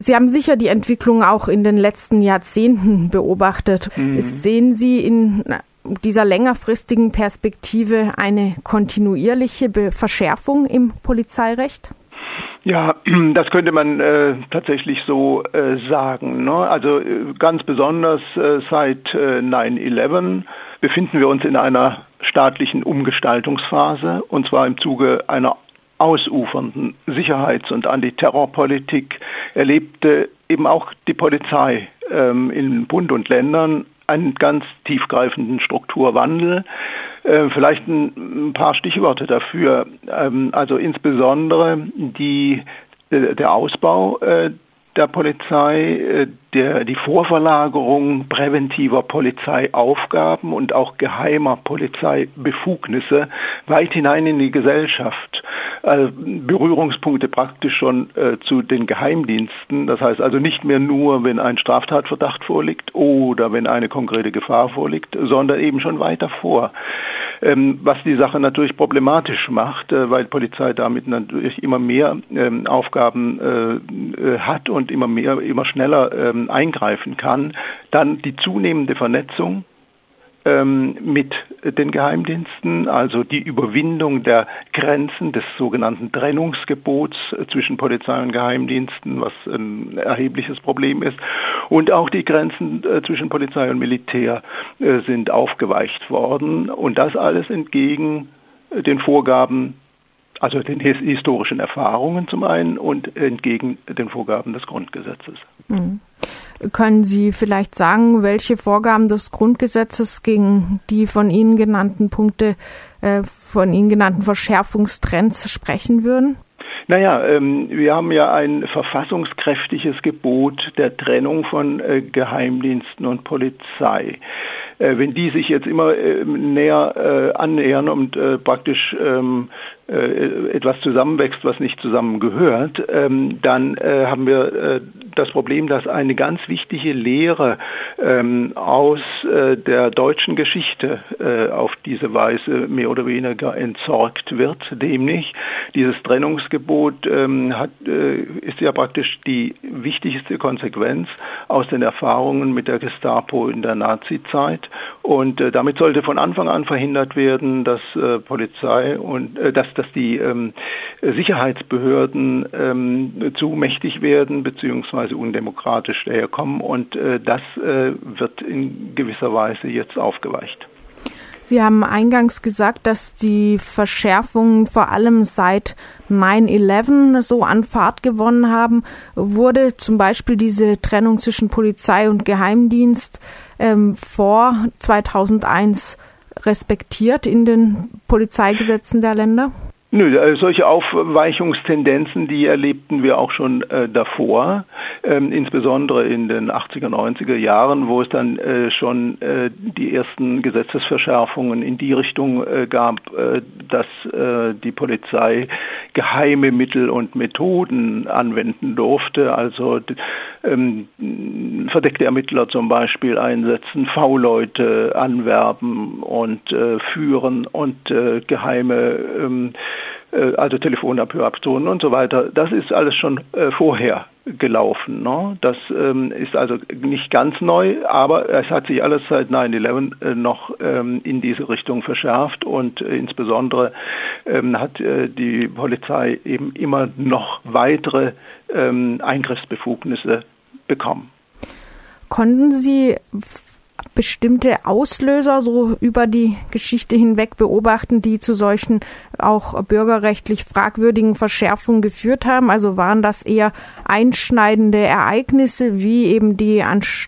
Sie haben sicher die Entwicklung auch in den letzten Jahrzehnten beobachtet. Mhm. Sehen Sie in dieser längerfristigen Perspektive eine kontinuierliche Verschärfung im Polizeirecht? Ja, das könnte man äh, tatsächlich so äh, sagen. Ne? Also äh, ganz besonders äh, seit 9-11 äh, befinden wir uns in einer staatlichen Umgestaltungsphase und zwar im Zuge einer ausufernden Sicherheits- und Antiterrorpolitik erlebte eben auch die Polizei ähm, in Bund und Ländern einen ganz tiefgreifenden Strukturwandel. Äh, vielleicht ein, ein, paar Stichworte dafür. Ähm, also insbesondere die, äh, der Ausbau äh, der Polizei, äh, der, die Vorverlagerung präventiver Polizeiaufgaben und auch geheimer Polizeibefugnisse weit hinein in die Gesellschaft. Also Berührungspunkte praktisch schon äh, zu den Geheimdiensten. Das heißt also nicht mehr nur, wenn ein Straftatverdacht vorliegt oder wenn eine konkrete Gefahr vorliegt, sondern eben schon weiter vor ähm, was die Sache natürlich problematisch macht, äh, weil Polizei damit natürlich immer mehr ähm, Aufgaben äh, äh, hat und immer mehr, immer schneller ähm, eingreifen kann. Dann die zunehmende Vernetzung ähm, mit den Geheimdiensten, also die Überwindung der Grenzen des sogenannten Trennungsgebots zwischen Polizei und Geheimdiensten, was ein erhebliches Problem ist. Und auch die Grenzen äh, zwischen Polizei und Militär äh, sind aufgeweicht worden. Und das alles entgegen den Vorgaben also den historischen Erfahrungen zum einen und entgegen den Vorgaben des Grundgesetzes. Mhm. Können Sie vielleicht sagen, welche Vorgaben des Grundgesetzes gegen die von Ihnen genannten Punkte, äh, von Ihnen genannten Verschärfungstrends sprechen würden? Naja, ähm, wir haben ja ein verfassungskräftiges Gebot der Trennung von äh, Geheimdiensten und Polizei. Äh, wenn die sich jetzt immer äh, näher äh, annähern und praktisch ähm, äh, etwas zusammenwächst, was nicht zusammengehört, ähm, dann äh, haben wir äh, das Problem, dass eine ganz wichtige Lehre ähm, aus äh, der deutschen Geschichte äh, auf diese Weise mehr oder weniger entsorgt wird. Nämlich dieses Trennungsgebot ähm, hat, äh, ist ja praktisch die wichtigste Konsequenz aus den Erfahrungen mit der Gestapo in der Nazizeit. Und damit sollte von Anfang an verhindert werden, dass Polizei und dass dass die ähm, Sicherheitsbehörden ähm, zu mächtig werden bzw. undemokratisch daherkommen und äh, das äh, wird in gewisser Weise jetzt aufgeweicht. Sie haben eingangs gesagt, dass die Verschärfungen vor allem seit 9-11 so an Fahrt gewonnen haben. Wurde zum Beispiel diese Trennung zwischen Polizei und Geheimdienst ähm, vor 2001 respektiert in den Polizeigesetzen der Länder? Nö, also solche Aufweichungstendenzen, die erlebten wir auch schon äh, davor, ähm, insbesondere in den 80er, 90er Jahren, wo es dann äh, schon äh, die ersten Gesetzesverschärfungen in die Richtung äh, gab, äh, dass äh, die Polizei geheime Mittel und Methoden anwenden durfte, also ähm, verdeckte Ermittler zum Beispiel einsetzen, V-Leute anwerben und führen und geheime ähm, äh, also Telefonabhöraktionen und so weiter, das ist alles schon äh, vorher gelaufen. Ne? Das ähm, ist also nicht ganz neu, aber es hat sich alles seit 9-11 äh, noch ähm, in diese Richtung verschärft und äh, insbesondere ähm, hat äh, die Polizei eben immer noch weitere ähm, Eingriffsbefugnisse bekommen. Konnten Sie bestimmte Auslöser so über die Geschichte hinweg beobachten, die zu solchen auch bürgerrechtlich fragwürdigen Verschärfungen geführt haben? Also waren das eher einschneidende Ereignisse wie eben die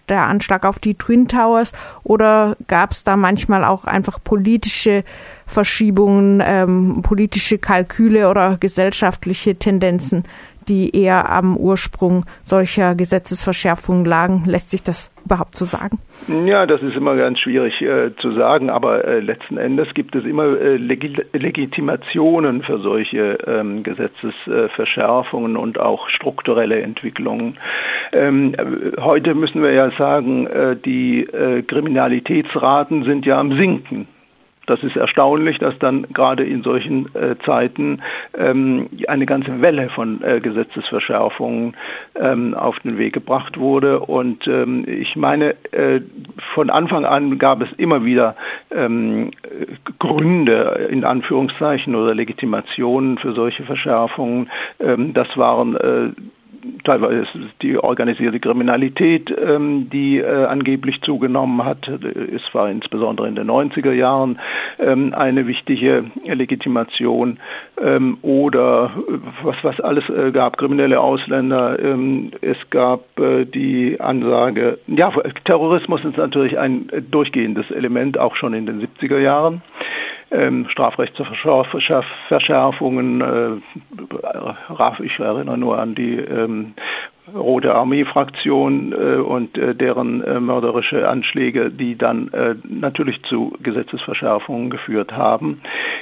der Anschlag auf die Twin Towers oder gab es da manchmal auch einfach politische Verschiebungen, ähm, politische Kalküle oder gesellschaftliche Tendenzen, die eher am Ursprung solcher Gesetzesverschärfungen lagen. Lässt sich das überhaupt so sagen? Ja, das ist immer ganz schwierig äh, zu sagen, aber äh, letzten Endes gibt es immer äh, Legi Legitimationen für solche ähm, Gesetzesverschärfungen und auch strukturelle Entwicklungen. Ähm, heute müssen wir ja sagen, äh, die äh, Kriminalitätsraten sind ja am Sinken. Das ist erstaunlich, dass dann gerade in solchen äh, Zeiten ähm, eine ganze Welle von äh, Gesetzesverschärfungen ähm, auf den Weg gebracht wurde. Und ähm, ich meine, äh, von Anfang an gab es immer wieder ähm, Gründe in Anführungszeichen oder Legitimationen für solche Verschärfungen. Ähm, das waren äh, teilweise die organisierte Kriminalität, ähm, die äh, angeblich zugenommen hat. Es war insbesondere in den 90er Jahren ähm, eine wichtige Legitimation ähm, oder was, was alles äh, gab, kriminelle Ausländer. Es gab äh, die Ansage, ja, Terrorismus ist natürlich ein durchgehendes Element, auch schon in den 70er Jahren ähm, Strafrechtsverschärfungen. Äh, ich erinnere nur an die ähm, Rote Armee-Fraktion äh, und äh, deren äh, mörderische Anschläge, die dann äh, natürlich zu Gesetzesverschärfungen geführt haben.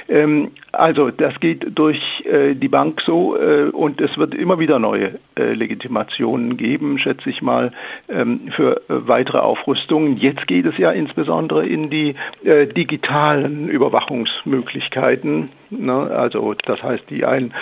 Ähm, also das geht durch äh, die Bank so äh, und es wird immer wieder neue Legitimationen geben, schätze ich mal, ähm, für weitere Aufrüstungen. Jetzt geht es ja insbesondere in die digitalen Überwachungsmöglichkeiten. Ne? Also das heißt ein,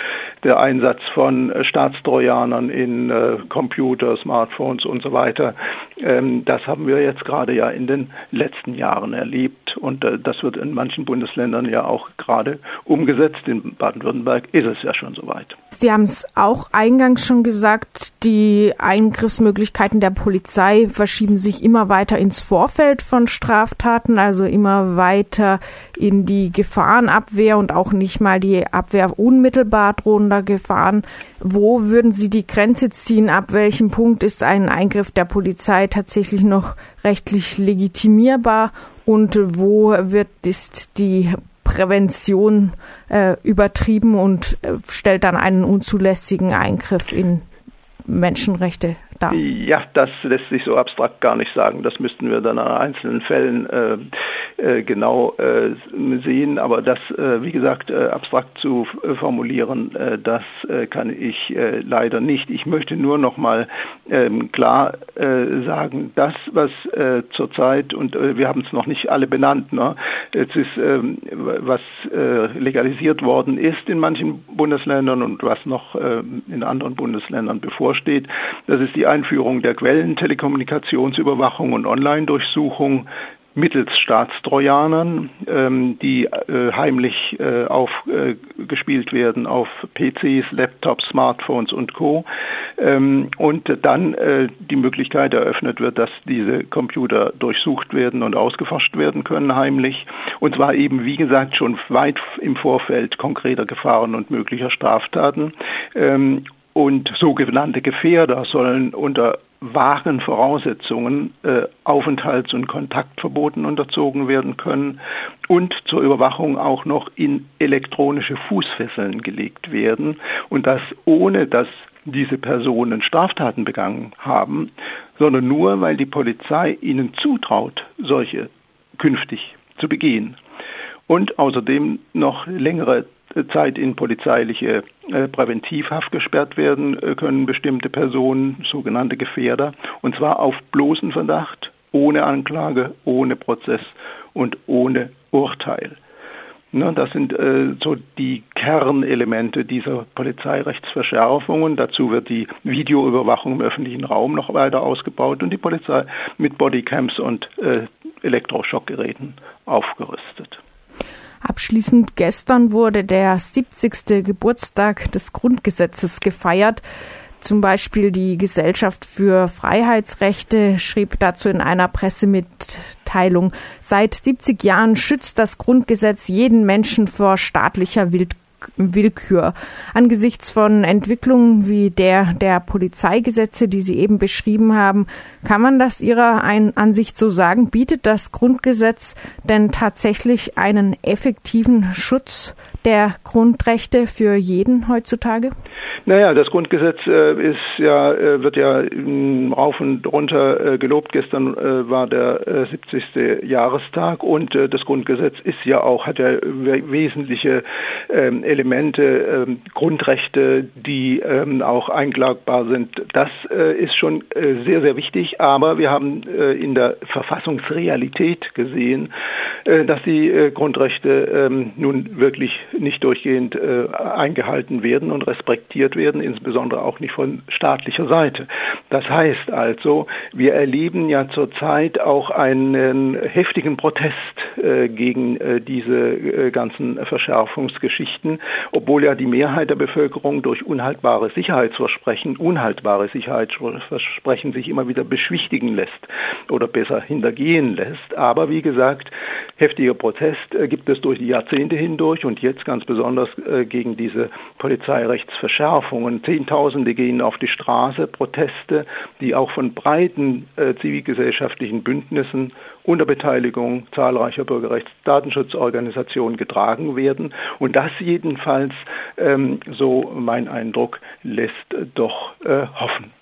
der Einsatz von Staatstrojanern in Computer, Smartphones und so weiter. Ähm, das haben wir jetzt gerade ja in den letzten Jahren erlebt und äh, das wird in manchen Bundesländern ja auch gerade umgesetzt. In Baden-Württemberg ist es ja schon soweit. Sie haben es auch eingangs schon gesagt, die Eingriffsmöglichkeiten der Polizei verschieben sich immer weiter ins Vorfeld von Straftaten, also immer weiter in die Gefahrenabwehr und auch nicht mal die Abwehr unmittelbar drohender Gefahren. Wo würden Sie die Grenze ziehen? Ab welchem Punkt ist ein Eingriff der Polizei tatsächlich noch rechtlich legitimierbar und wo wird ist die Prävention äh, übertrieben und äh, stellt dann einen unzulässigen Eingriff in Menschenrechte dar? Ja, das lässt sich so abstrakt gar nicht sagen. Das müssten wir dann an einzelnen Fällen äh, genau äh, sehen. Aber das, äh, wie gesagt, äh, abstrakt zu äh, formulieren, das kann ich leider nicht. Ich möchte nur noch mal ähm, klar sagen, das, was zurzeit, und wir haben es noch nicht alle benannt, ne, es ist, ähm, was legalisiert worden ist in manchen Bundesländern und was noch in anderen Bundesländern bevorsteht, das ist die Einführung der Quellentelekommunikationsüberwachung und Online-Durchsuchung mittels Staatstrojanern, ähm, die äh, heimlich äh, aufgespielt äh, werden auf PCs, Laptops, Smartphones und Co. Ähm, und dann äh, die Möglichkeit eröffnet wird, dass diese Computer durchsucht werden und ausgeforscht werden können heimlich. Und zwar eben, wie gesagt, schon weit im Vorfeld konkreter Gefahren und möglicher Straftaten. Ähm, und sogenannte Gefährder sollen unter wahren Voraussetzungen äh, Aufenthalts- und Kontaktverboten unterzogen werden können und zur Überwachung auch noch in elektronische Fußfesseln gelegt werden und das ohne dass diese Personen Straftaten begangen haben, sondern nur, weil die Polizei ihnen zutraut, solche künftig zu begehen. Und außerdem noch längere Zeit in polizeiliche äh, Präventivhaft gesperrt werden äh, können bestimmte Personen, sogenannte Gefährder, und zwar auf bloßen Verdacht, ohne Anklage, ohne Prozess und ohne Urteil. Ne, das sind äh, so die Kernelemente dieser Polizeirechtsverschärfungen. Dazu wird die Videoüberwachung im öffentlichen Raum noch weiter ausgebaut und die Polizei mit Bodycams und äh, Elektroschockgeräten aufgerüstet. Abschließend gestern wurde der 70. Geburtstag des Grundgesetzes gefeiert. Zum Beispiel die Gesellschaft für Freiheitsrechte schrieb dazu in einer Pressemitteilung, seit 70 Jahren schützt das Grundgesetz jeden Menschen vor staatlicher Willkür. Willkür. Angesichts von Entwicklungen wie der der Polizeigesetze, die Sie eben beschrieben haben, kann man das Ihrer Ansicht so sagen? Bietet das Grundgesetz denn tatsächlich einen effektiven Schutz der Grundrechte für jeden heutzutage? Naja, das Grundgesetz äh, ist ja, äh, wird ja äh, rauf und runter äh, gelobt. Gestern äh, war der 70. Äh, Jahrestag und das Grundgesetz ist ja auch, hat ja wesentliche ähm, Elemente, ähm, Grundrechte, die ähm, auch einklagbar sind. Das ist schon sehr, sehr wichtig, aber wir haben in der Verfassungsrealität gesehen, äh, dass die äh, Grundrechte ähm, nun wirklich nicht durchgehend äh, eingehalten werden und respektiert werden, insbesondere auch nicht von staatlicher Seite. Das heißt also, wir erleben ja zurzeit auch einen heftigen Protest gegen diese ganzen Verschärfungsgeschichten, obwohl ja die Mehrheit der Bevölkerung durch unhaltbare Sicherheitsversprechen, unhaltbare Sicherheitsversprechen sich immer wieder beschwichtigen lässt oder besser hintergehen lässt. Aber wie gesagt, heftiger Protest äh, gibt es durch die Jahrzehnte hindurch und jetzt ganz besonders äh, gegen diese Polizeirechtsverschärfungen. Zehntausende gehen auf die Straße, Proteste, die auch von breiten äh, zivilgesellschaftlichen Bündnissen unter Beteiligung zahlreicher Bürgerrechtsdatenschutzorganisationen getragen werden. Und das jedenfalls, ähm, so mein Eindruck, lässt doch hoffen.